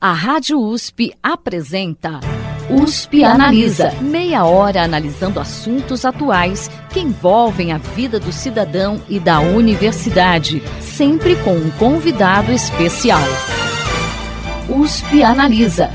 A Rádio USP apresenta USP Analisa. Meia hora analisando assuntos atuais que envolvem a vida do cidadão e da universidade, sempre com um convidado especial. USP Analisa.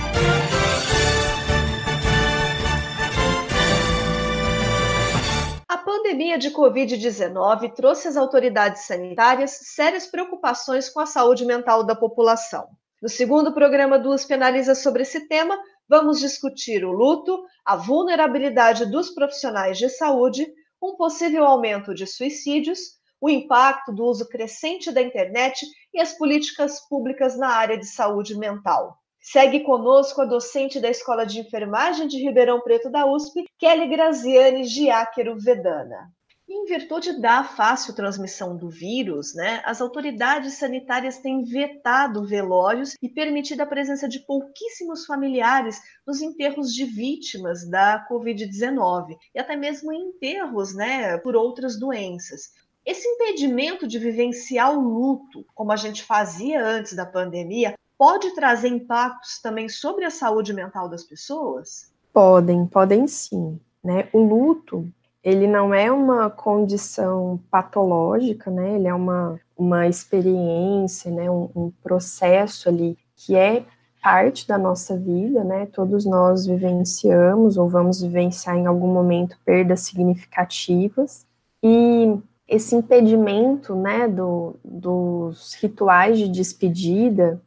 A pandemia de Covid-19 trouxe às autoridades sanitárias sérias preocupações com a saúde mental da população. No segundo programa do USP Analisa sobre esse tema, vamos discutir o luto, a vulnerabilidade dos profissionais de saúde, um possível aumento de suicídios, o impacto do uso crescente da internet e as políticas públicas na área de saúde mental. Segue conosco a docente da Escola de Enfermagem de Ribeirão Preto da USP, Kelly Graziani Giáquero Vedana. Em virtude da fácil transmissão do vírus, né, as autoridades sanitárias têm vetado velórios e permitido a presença de pouquíssimos familiares nos enterros de vítimas da Covid-19 e até mesmo em enterros né, por outras doenças. Esse impedimento de vivenciar o luto, como a gente fazia antes da pandemia, pode trazer impactos também sobre a saúde mental das pessoas? Podem, podem sim. Né? O luto ele não é uma condição patológica, né? Ele é uma, uma experiência, né? Um, um, processo ali que é parte da nossa vida, né? Todos nós vivenciamos ou vamos vivenciar em algum momento perdas significativas e esse impedimento, né? Do, dos rituais de despedida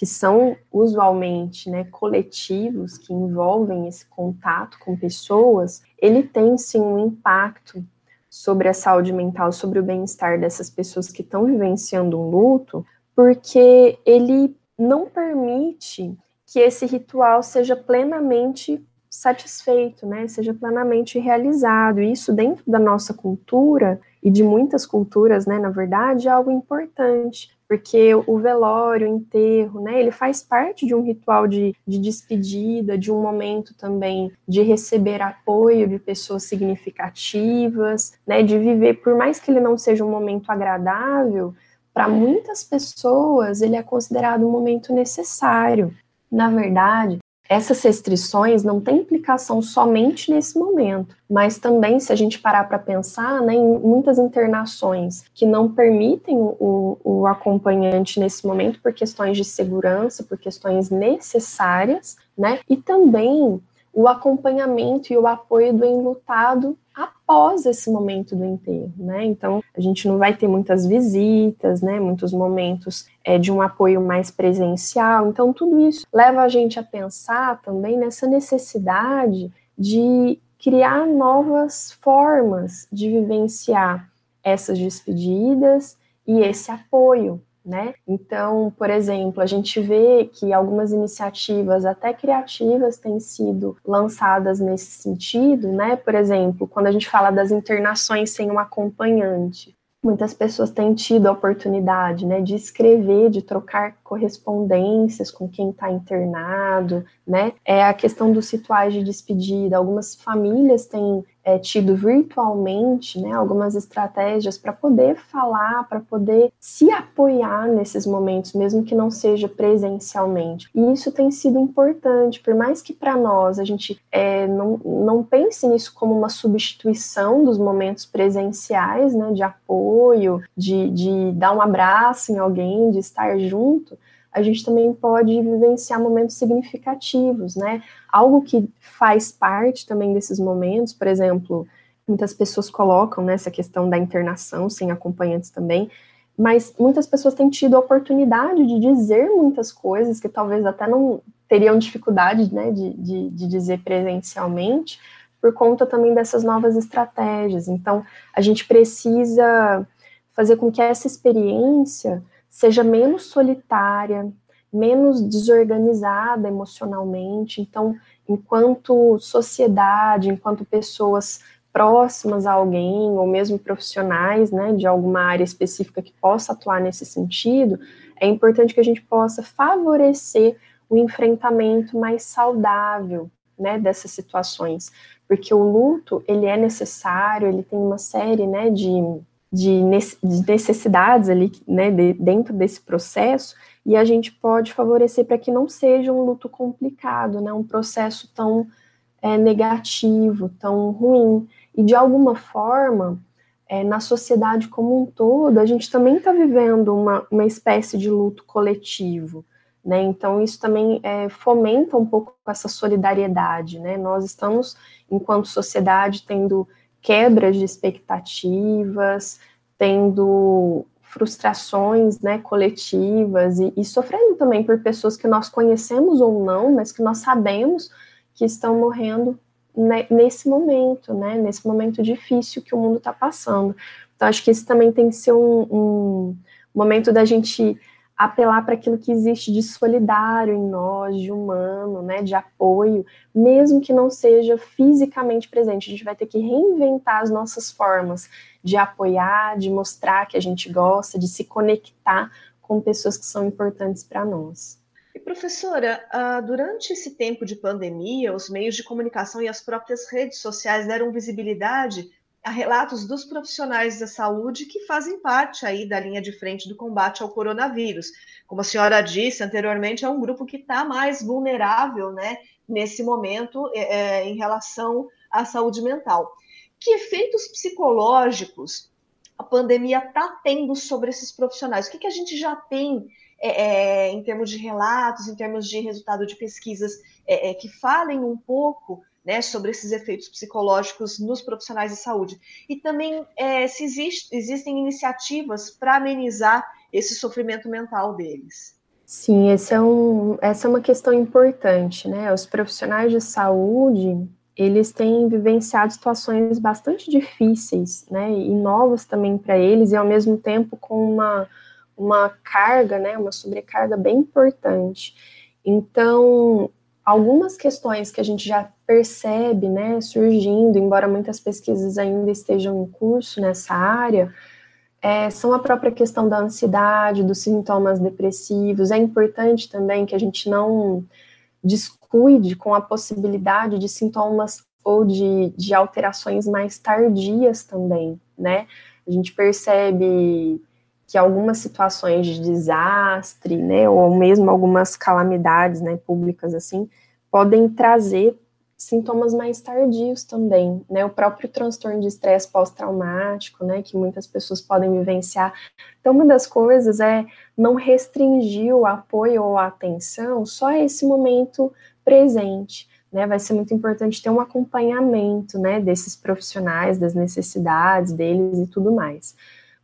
que são usualmente né, coletivos, que envolvem esse contato com pessoas, ele tem sim um impacto sobre a saúde mental, sobre o bem-estar dessas pessoas que estão vivenciando um luto, porque ele não permite que esse ritual seja plenamente satisfeito, né, seja plenamente realizado. Isso dentro da nossa cultura e de muitas culturas, né, na verdade, é algo importante, porque o velório, o enterro, né, ele faz parte de um ritual de, de despedida, de um momento também de receber apoio de pessoas significativas, né, de viver, por mais que ele não seja um momento agradável, para muitas pessoas ele é considerado um momento necessário. Na verdade, essas restrições não têm implicação somente nesse momento, mas também, se a gente parar para pensar, né, em muitas internações que não permitem o, o acompanhante nesse momento por questões de segurança, por questões necessárias, né, e também o acompanhamento e o apoio do enlutado após esse momento do enterro, né? Então, a gente não vai ter muitas visitas, né? Muitos momentos é, de um apoio mais presencial. Então, tudo isso leva a gente a pensar também nessa necessidade de criar novas formas de vivenciar essas despedidas e esse apoio, né? Então, por exemplo, a gente vê que algumas iniciativas até criativas têm sido lançadas nesse sentido, né? Por exemplo, quando a gente fala das internações sem um acompanhante, muitas pessoas têm tido a oportunidade, né, de escrever, de trocar correspondências com quem está internado, né? É a questão dos rituais de despedida. Algumas famílias têm é, tido virtualmente né, algumas estratégias para poder falar, para poder se apoiar nesses momentos, mesmo que não seja presencialmente. E isso tem sido importante, por mais que para nós a gente é, não, não pense nisso como uma substituição dos momentos presenciais, né, de apoio, de, de dar um abraço em alguém, de estar junto a gente também pode vivenciar momentos significativos, né? Algo que faz parte também desses momentos, por exemplo, muitas pessoas colocam né, questão da internação sem acompanhantes também, mas muitas pessoas têm tido a oportunidade de dizer muitas coisas que talvez até não teriam dificuldade né, de, de, de dizer presencialmente, por conta também dessas novas estratégias. Então, a gente precisa fazer com que essa experiência seja menos solitária, menos desorganizada emocionalmente. Então, enquanto sociedade, enquanto pessoas próximas a alguém, ou mesmo profissionais, né, de alguma área específica que possa atuar nesse sentido, é importante que a gente possa favorecer o enfrentamento mais saudável, né, dessas situações, porque o luto, ele é necessário, ele tem uma série, né, de de necessidades ali, né, de, dentro desse processo, e a gente pode favorecer para que não seja um luto complicado, né, um processo tão é, negativo, tão ruim. E de alguma forma, é, na sociedade como um todo, a gente também está vivendo uma, uma espécie de luto coletivo. Né? Então, isso também é, fomenta um pouco essa solidariedade. Né? Nós estamos, enquanto sociedade, tendo quebras de expectativas, tendo frustrações né, coletivas e, e, sofrendo também por pessoas que nós conhecemos ou não, mas que nós sabemos que estão morrendo nesse momento, né, nesse momento difícil que o mundo está passando. Então, acho que isso também tem que ser um, um momento da gente apelar para aquilo que existe de solidário em nós, de humano, né, de apoio, mesmo que não seja fisicamente presente. A gente vai ter que reinventar as nossas formas de apoiar, de mostrar que a gente gosta, de se conectar com pessoas que são importantes para nós. E professora, ah, durante esse tempo de pandemia, os meios de comunicação e as próprias redes sociais deram visibilidade a relatos dos profissionais da saúde que fazem parte aí da linha de frente do combate ao coronavírus. Como a senhora disse anteriormente, é um grupo que está mais vulnerável, né, nesse momento, é, é, em relação à saúde mental. Que efeitos psicológicos a pandemia está tendo sobre esses profissionais? O que, que a gente já tem é, é, em termos de relatos, em termos de resultado de pesquisas é, é que falem um pouco né, sobre esses efeitos psicológicos nos profissionais de saúde. E também é, se existe, existem iniciativas para amenizar esse sofrimento mental deles. Sim, é um, essa é uma questão importante, né? Os profissionais de saúde, eles têm vivenciado situações bastante difíceis, né? E novas também para eles, e ao mesmo tempo com uma, uma carga, né? Uma sobrecarga bem importante. Então, algumas questões que a gente já percebe, né, surgindo, embora muitas pesquisas ainda estejam em curso nessa área, é, são a própria questão da ansiedade, dos sintomas depressivos. É importante também que a gente não descuide com a possibilidade de sintomas ou de, de alterações mais tardias também, né? A gente percebe que algumas situações de desastre, né, ou mesmo algumas calamidades, né, públicas assim, podem trazer sintomas mais tardios também, né? O próprio transtorno de estresse pós-traumático, né? Que muitas pessoas podem vivenciar. Então, uma das coisas é não restringir o apoio ou a atenção só a esse momento presente, né? Vai ser muito importante ter um acompanhamento, né? Desses profissionais, das necessidades deles e tudo mais.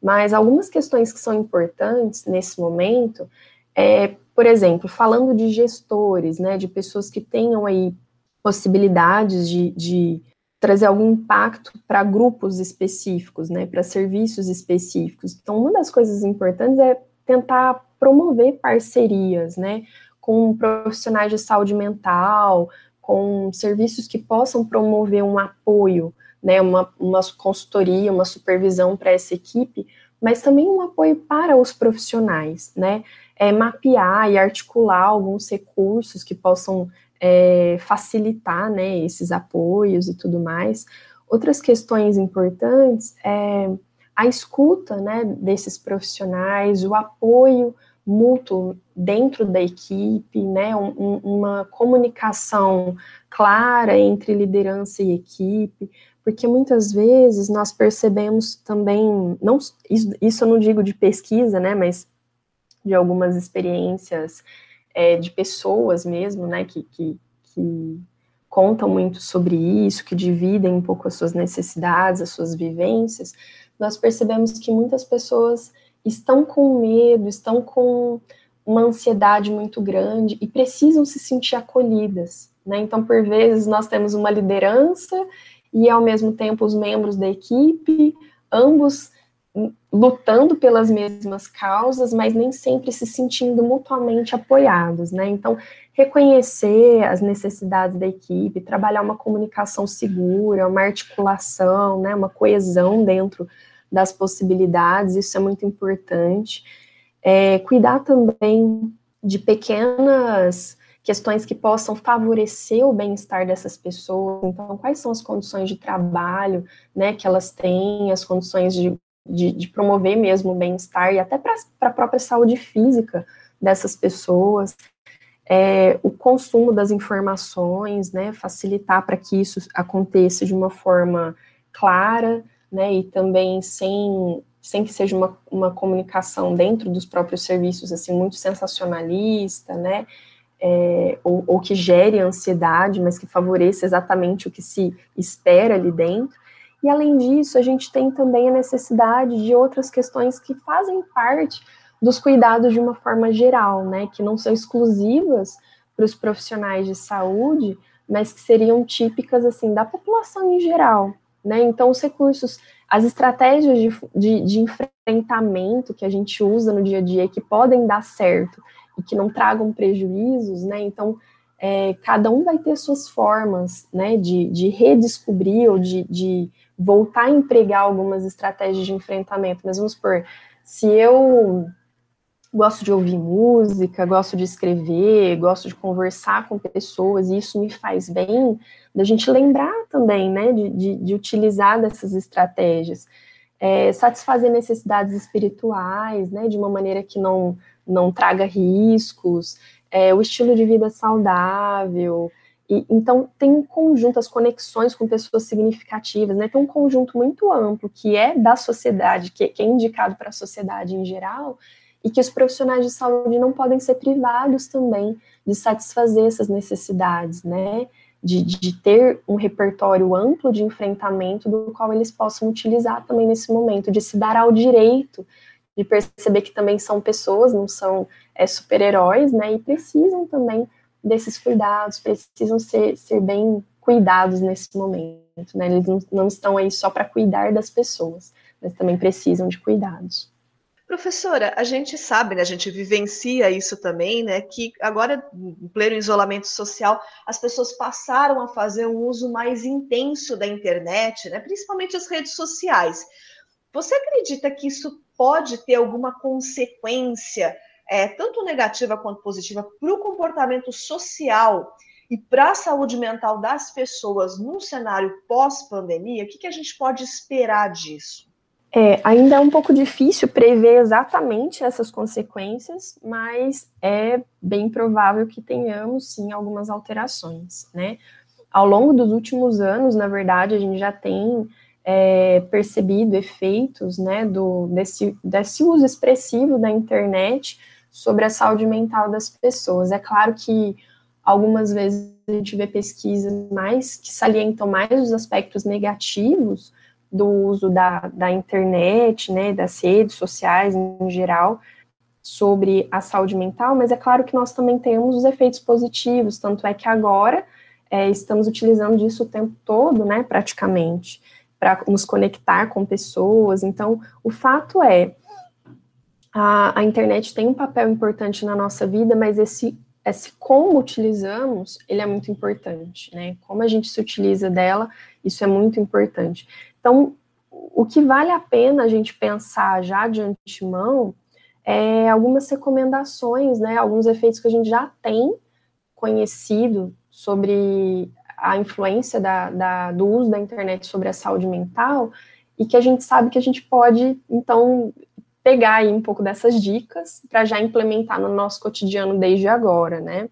Mas algumas questões que são importantes nesse momento é, por exemplo, falando de gestores, né, de pessoas que tenham aí possibilidades de, de trazer algum impacto para grupos específicos, né, para serviços específicos. Então, uma das coisas importantes é tentar promover parcerias, né, com profissionais de saúde mental, com serviços que possam promover um apoio, né, uma, uma consultoria, uma supervisão para essa equipe, mas também um apoio para os profissionais, né, é, mapear e articular alguns recursos que possam é, facilitar né, esses apoios e tudo mais. Outras questões importantes é a escuta né, desses profissionais, o apoio mútuo dentro da equipe, né, um, uma comunicação clara entre liderança e equipe, porque muitas vezes nós percebemos também, não, isso, isso eu não digo de pesquisa, né, mas de algumas experiências é, de pessoas mesmo, né, que, que, que contam muito sobre isso, que dividem um pouco as suas necessidades, as suas vivências, nós percebemos que muitas pessoas estão com medo, estão com uma ansiedade muito grande e precisam se sentir acolhidas, né? Então, por vezes, nós temos uma liderança e, ao mesmo tempo, os membros da equipe, ambos lutando pelas mesmas causas, mas nem sempre se sentindo mutuamente apoiados, né? Então, reconhecer as necessidades da equipe, trabalhar uma comunicação segura, uma articulação, né, uma coesão dentro das possibilidades, isso é muito importante. É, cuidar também de pequenas questões que possam favorecer o bem-estar dessas pessoas. Então, quais são as condições de trabalho, né, que elas têm, as condições de de, de promover mesmo o bem-estar e até para a própria saúde física dessas pessoas. É, o consumo das informações, né, facilitar para que isso aconteça de uma forma clara, né, e também sem, sem que seja uma, uma comunicação dentro dos próprios serviços, assim, muito sensacionalista, né, é, ou, ou, que gere ansiedade, mas que favoreça exatamente o que se espera ali dentro. E além disso, a gente tem também a necessidade de outras questões que fazem parte dos cuidados de uma forma geral, né, que não são exclusivas para os profissionais de saúde, mas que seriam típicas assim da população em geral, né? Então os recursos, as estratégias de, de, de enfrentamento que a gente usa no dia a dia que podem dar certo e que não tragam prejuízos, né? Então é, cada um vai ter suas formas, né, de, de redescobrir ou de, de voltar a empregar algumas estratégias de enfrentamento. Mas vamos supor, se eu gosto de ouvir música, gosto de escrever, gosto de conversar com pessoas, e isso me faz bem, da gente lembrar também, né, de, de, de utilizar dessas estratégias. É, satisfazer necessidades espirituais, né, de uma maneira que não, não traga riscos, é, o estilo de vida saudável, e, então tem um conjunto, as conexões com pessoas significativas, né, tem um conjunto muito amplo que é da sociedade, que, que é indicado para a sociedade em geral, e que os profissionais de saúde não podem ser privados também de satisfazer essas necessidades, né? De, de, ter um repertório amplo de enfrentamento do qual eles possam utilizar também nesse momento, de se dar ao direito de perceber que também são pessoas, não são é, super-heróis, né? E precisam também desses cuidados, precisam ser, ser bem cuidados nesse momento, né? Eles não, estão aí só para cuidar das pessoas, mas também precisam de cuidados. Professora, a gente sabe, né, a gente vivencia isso também, né, que agora, em pleno isolamento social, as pessoas passaram a fazer um uso mais intenso da internet, né, principalmente as redes sociais. Você acredita que isso pode ter alguma consequência, é, tanto negativa quanto positiva, para o comportamento social e para a saúde mental das pessoas num cenário pós-pandemia? O que, que a gente pode esperar disso? É, ainda é um pouco difícil prever exatamente essas consequências, mas é bem provável que tenhamos sim algumas alterações, né? Ao longo dos últimos anos, na verdade, a gente já tem é, percebido efeitos, né, do, desse, desse uso expressivo da internet sobre a saúde mental das pessoas. É claro que algumas vezes a gente vê pesquisas mais que salientam mais os aspectos negativos, do uso da, da internet, né, das redes sociais em geral, sobre a saúde mental, mas é claro que nós também temos os efeitos positivos, tanto é que agora é, estamos utilizando disso o tempo todo, né, praticamente, para nos conectar com pessoas. Então, o fato é, a, a internet tem um papel importante na nossa vida, mas esse esse como utilizamos, ele é muito importante, né? Como a gente se utiliza dela, isso é muito importante. Então, o que vale a pena a gente pensar já de antemão é algumas recomendações, né, alguns efeitos que a gente já tem conhecido sobre a influência da, da, do uso da internet sobre a saúde mental e que a gente sabe que a gente pode, então, pegar aí um pouco dessas dicas para já implementar no nosso cotidiano desde agora, né?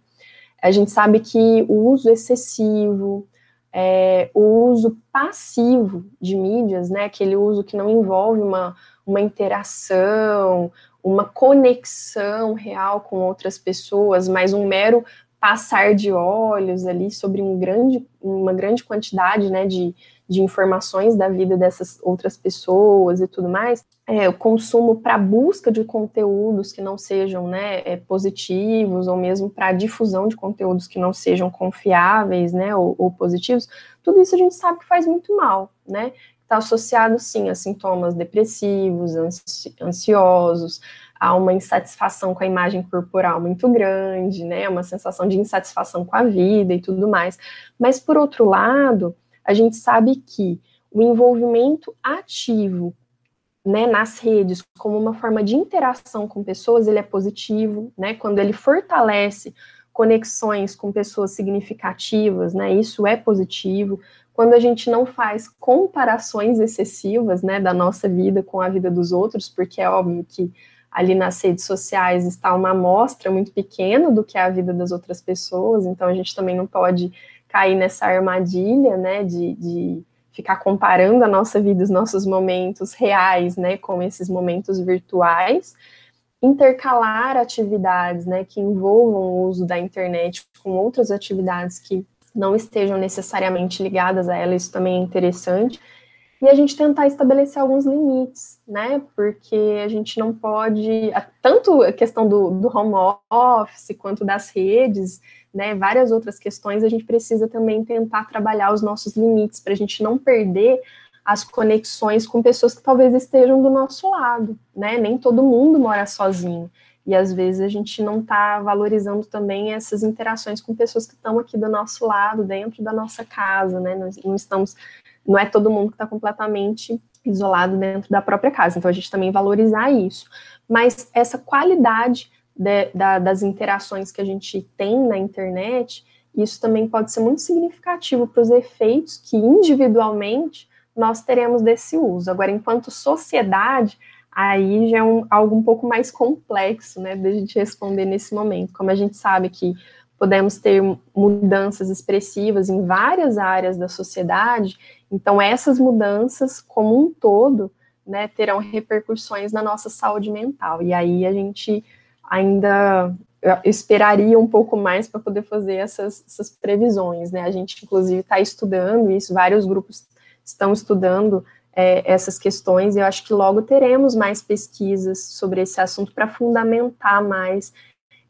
A gente sabe que o uso excessivo, é, o uso passivo de mídias, né, aquele uso que não envolve uma, uma interação, uma conexão real com outras pessoas, mas um mero passar de olhos ali sobre um grande, uma grande quantidade né, de, de informações da vida dessas outras pessoas e tudo mais, é, o consumo para busca de conteúdos que não sejam né, é, positivos, ou mesmo para difusão de conteúdos que não sejam confiáveis né, ou, ou, positivos, tudo isso a gente sabe que faz muito mal, né? Está associado, sim, a sintomas depressivos, ansi ansiosos, a uma insatisfação com a imagem corporal muito grande, né? Uma sensação de insatisfação com a vida e tudo mais. Mas, por outro lado, a gente sabe que o envolvimento ativo né, nas redes como uma forma de interação com pessoas, ele é positivo, né? Quando ele fortalece conexões com pessoas significativas, né? Isso é positivo. Quando a gente não faz comparações excessivas, né, da nossa vida com a vida dos outros, porque é óbvio que ali nas redes sociais está uma amostra muito pequena do que é a vida das outras pessoas, então a gente também não pode cair nessa armadilha, né, de, de ficar comparando a nossa vida, os nossos momentos reais, né, com esses momentos virtuais, intercalar atividades, né, que envolvam o uso da internet com outras atividades que não estejam necessariamente ligadas a ela, isso também é interessante. E a gente tentar estabelecer alguns limites, né? Porque a gente não pode, tanto a questão do, do home office quanto das redes, né? Várias outras questões, a gente precisa também tentar trabalhar os nossos limites para a gente não perder as conexões com pessoas que talvez estejam do nosso lado, né? Nem todo mundo mora sozinho. E às vezes a gente não está valorizando também essas interações com pessoas que estão aqui do nosso lado, dentro da nossa casa, né? Nós não estamos, não é todo mundo que está completamente isolado dentro da própria casa. Então a gente também valorizar isso. Mas essa qualidade de, da, das interações que a gente tem na internet, isso também pode ser muito significativo para os efeitos que individualmente nós teremos desse uso. Agora, enquanto sociedade, aí já é um, algo um pouco mais complexo, né, de a gente responder nesse momento. Como a gente sabe que podemos ter mudanças expressivas em várias áreas da sociedade, então essas mudanças, como um todo, né, terão repercussões na nossa saúde mental. E aí a gente ainda esperaria um pouco mais para poder fazer essas, essas previsões, né? A gente, inclusive, está estudando isso, vários grupos estão estudando é, essas questões, e eu acho que logo teremos mais pesquisas sobre esse assunto para fundamentar mais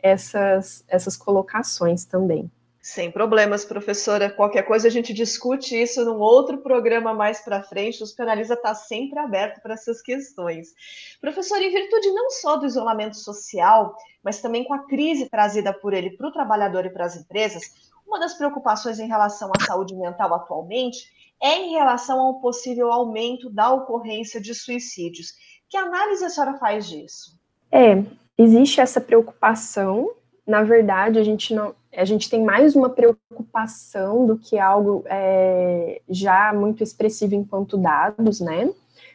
essas, essas colocações também. Sem problemas, professora. Qualquer coisa a gente discute isso num outro programa mais para frente. O Penaliza está sempre aberto para essas questões. Professora, em virtude não só do isolamento social, mas também com a crise trazida por ele para o trabalhador e para as empresas, uma das preocupações em relação à saúde mental atualmente é em relação ao possível aumento da ocorrência de suicídios. Que análise a senhora faz disso? É, existe essa preocupação. Na verdade, a gente não, a gente tem mais uma preocupação do que algo é, já muito expressivo enquanto dados, né?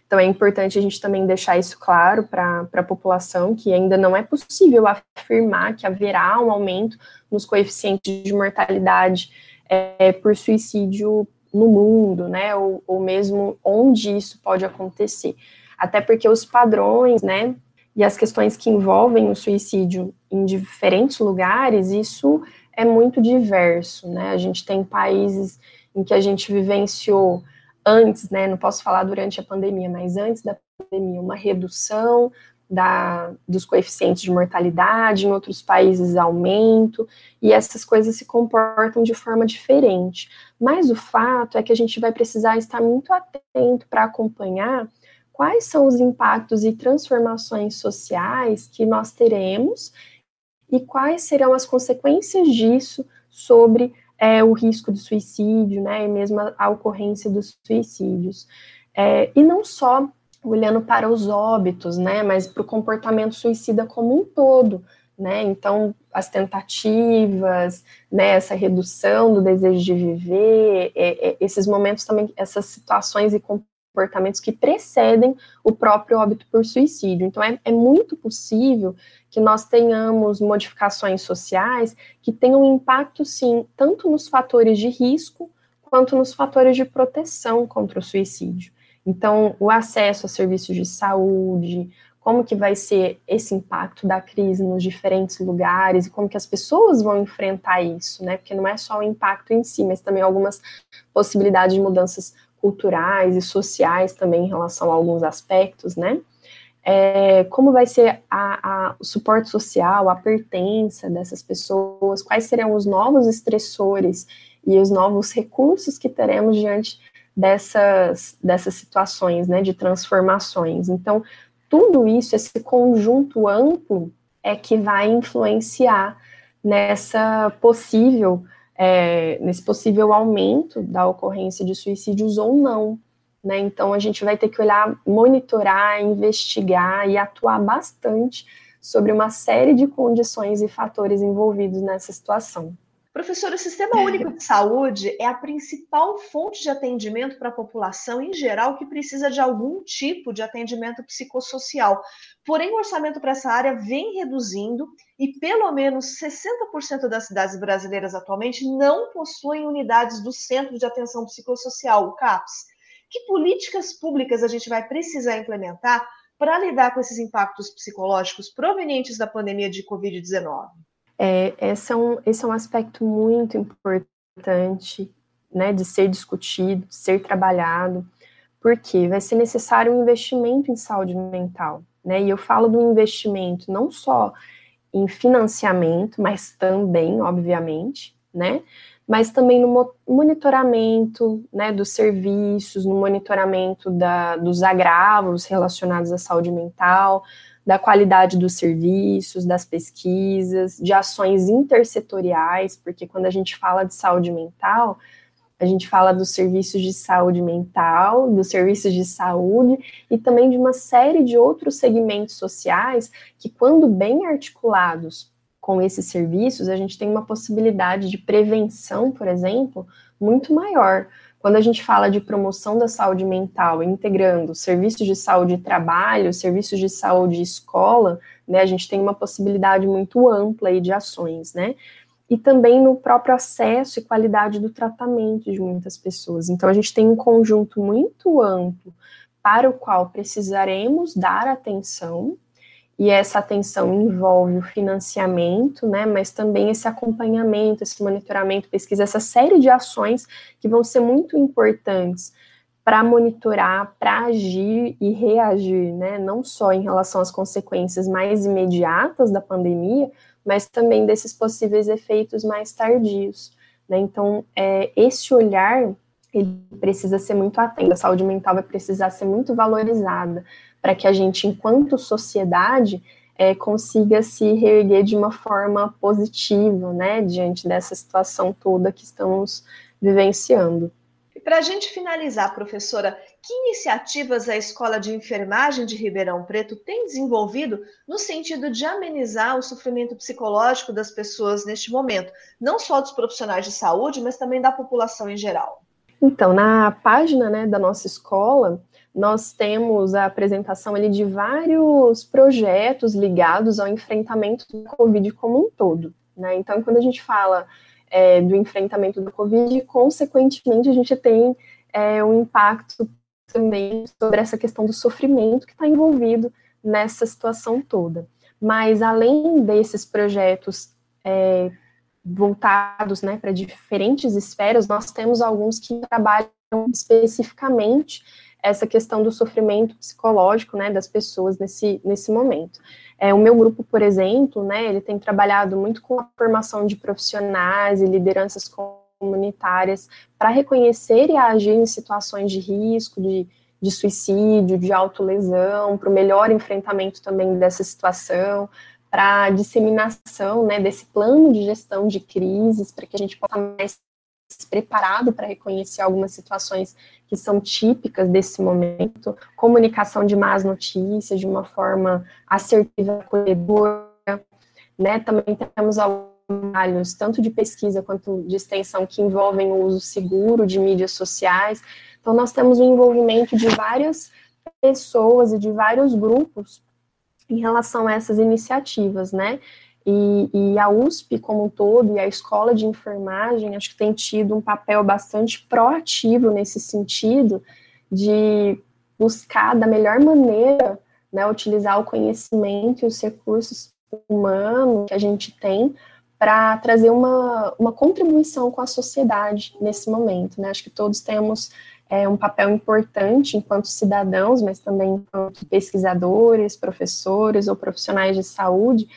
Então é importante a gente também deixar isso claro para a população, que ainda não é possível afirmar que haverá um aumento nos coeficientes de mortalidade é, por suicídio no mundo, né, ou, ou mesmo onde isso pode acontecer. Até porque os padrões, né, e as questões que envolvem o suicídio em diferentes lugares, isso é muito diverso, né? A gente tem países em que a gente vivenciou antes, né? Não posso falar durante a pandemia, mas antes da pandemia, uma redução da, dos coeficientes de mortalidade, em outros países aumento, e essas coisas se comportam de forma diferente. Mas o fato é que a gente vai precisar estar muito atento para acompanhar quais são os impactos e transformações sociais que nós teremos e quais serão as consequências disso sobre é, o risco de suicídio, né, e mesmo a, a ocorrência dos suicídios. É, e não só olhando para os óbitos, né, mas para o comportamento suicida como um todo, né, então as tentativas, né, essa redução do desejo de viver, é, é, esses momentos também, essas situações e comportamentos que precedem o próprio óbito por suicídio. Então, é, é muito possível que nós tenhamos modificações sociais que tenham impacto, sim, tanto nos fatores de risco quanto nos fatores de proteção contra o suicídio. Então, o acesso a serviços de saúde, como que vai ser esse impacto da crise nos diferentes lugares e como que as pessoas vão enfrentar isso, né? Porque não é só o impacto em si, mas também algumas possibilidades de mudanças culturais e sociais também em relação a alguns aspectos, né? É, como vai ser a, a, o suporte social, a pertença dessas pessoas, quais serão os novos estressores e os novos recursos que teremos diante dessas, dessas situações, né, de transformações. Então, tudo isso, esse conjunto amplo, é que vai influenciar nessa possível, é, nesse possível aumento da ocorrência de suicídios ou não. Né? Então, a gente vai ter que olhar, monitorar, investigar e atuar bastante sobre uma série de condições e fatores envolvidos nessa situação. Professor, o Sistema Único de Saúde é a principal fonte de atendimento para a população em geral que precisa de algum tipo de atendimento psicossocial. Porém, o orçamento para essa área vem reduzindo e pelo menos 60% das cidades brasileiras atualmente não possuem unidades do Centro de Atenção Psicossocial, o CAPS. Que políticas públicas a gente vai precisar implementar para lidar com esses impactos psicológicos provenientes da pandemia de Covid-19? É, esse, é um, esse é um aspecto muito importante né, de ser discutido, de ser trabalhado, porque vai ser necessário um investimento em saúde mental. Né? E eu falo do investimento não só em financiamento, mas também, obviamente, né? Mas também no monitoramento né, dos serviços, no monitoramento da, dos agravos relacionados à saúde mental, da qualidade dos serviços, das pesquisas, de ações intersetoriais, porque quando a gente fala de saúde mental, a gente fala dos serviços de saúde mental, dos serviços de saúde e também de uma série de outros segmentos sociais que, quando bem articulados com esses serviços, a gente tem uma possibilidade de prevenção, por exemplo, muito maior. Quando a gente fala de promoção da saúde mental, integrando serviços de saúde trabalho, serviços de saúde escola, né, a gente tem uma possibilidade muito ampla aí de ações, né? E também no próprio acesso e qualidade do tratamento de muitas pessoas. Então, a gente tem um conjunto muito amplo para o qual precisaremos dar atenção, e essa atenção envolve o financiamento, né, mas também esse acompanhamento, esse monitoramento, pesquisa, essa série de ações que vão ser muito importantes para monitorar, para agir e reagir, né, não só em relação às consequências mais imediatas da pandemia, mas também desses possíveis efeitos mais tardios. Né? Então, é, esse olhar ele precisa ser muito atento, a saúde mental vai precisar ser muito valorizada, para que a gente, enquanto sociedade, é, consiga se reerguer de uma forma positiva, né, diante dessa situação toda que estamos vivenciando. E para a gente finalizar, professora, que iniciativas a Escola de Enfermagem de Ribeirão Preto tem desenvolvido no sentido de amenizar o sofrimento psicológico das pessoas neste momento, não só dos profissionais de saúde, mas também da população em geral? Então, na página né, da nossa escola, nós temos a apresentação ali de vários projetos ligados ao enfrentamento da Covid como um todo. Né? Então, quando a gente fala é, do enfrentamento da Covid, consequentemente, a gente tem é, um impacto também sobre essa questão do sofrimento que está envolvido nessa situação toda. Mas, além desses projetos é, voltados né, para diferentes esferas, nós temos alguns que trabalham especificamente essa questão do sofrimento psicológico, né, das pessoas nesse, nesse momento. É, o meu grupo, por exemplo, né, ele tem trabalhado muito com a formação de profissionais e lideranças comunitárias para reconhecer e agir em situações de risco, de, de suicídio, de autolesão, para o melhor enfrentamento também dessa situação, para a disseminação né, desse plano de gestão de crises, para que a gente possa mais preparado para reconhecer algumas situações que são típicas desse momento, comunicação de más notícias de uma forma assertiva, acolhedora, né? Também temos trabalhos tanto de pesquisa quanto de extensão que envolvem o uso seguro de mídias sociais. Então nós temos o envolvimento de várias pessoas e de vários grupos em relação a essas iniciativas, né? E, e, a USP como um todo e a escola de enfermagem acho que tem tido um papel bastante proativo nesse sentido de buscar da melhor maneira né, utilizar o conhecimento e os recursos humanos que a gente tem para trazer uma, uma contribuição com a sociedade nesse momento. Né? Acho que todos temos é, um papel importante enquanto cidadãos, mas também enquanto pesquisadores, professores ou profissionais de saúde,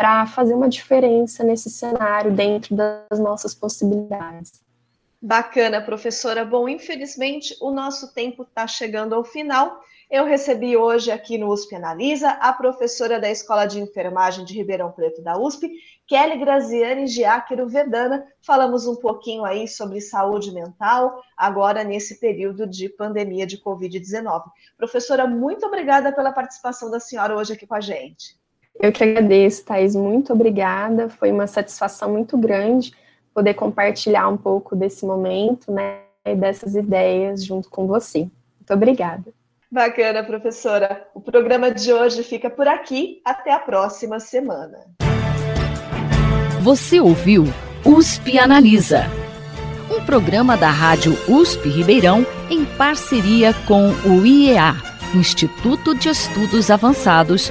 para fazer uma diferença nesse cenário dentro das nossas possibilidades. Bacana, professora. Bom, infelizmente o nosso tempo está chegando ao final. Eu recebi hoje aqui no USP Analisa a professora da Escola de Enfermagem de Ribeirão Preto da USP, Kelly Graziani Giáquero Vedana. Falamos um pouquinho aí sobre saúde mental, agora nesse período de pandemia de Covid-19. Professora, muito obrigada pela participação da senhora hoje aqui com a gente. Eu que agradeço, Thais, muito obrigada. Foi uma satisfação muito grande poder compartilhar um pouco desse momento, né, e dessas ideias junto com você. Muito obrigada. Bacana, professora. O programa de hoje fica por aqui. Até a próxima semana. Você ouviu USP Analisa, um programa da Rádio USP Ribeirão em parceria com o IEA, Instituto de Estudos Avançados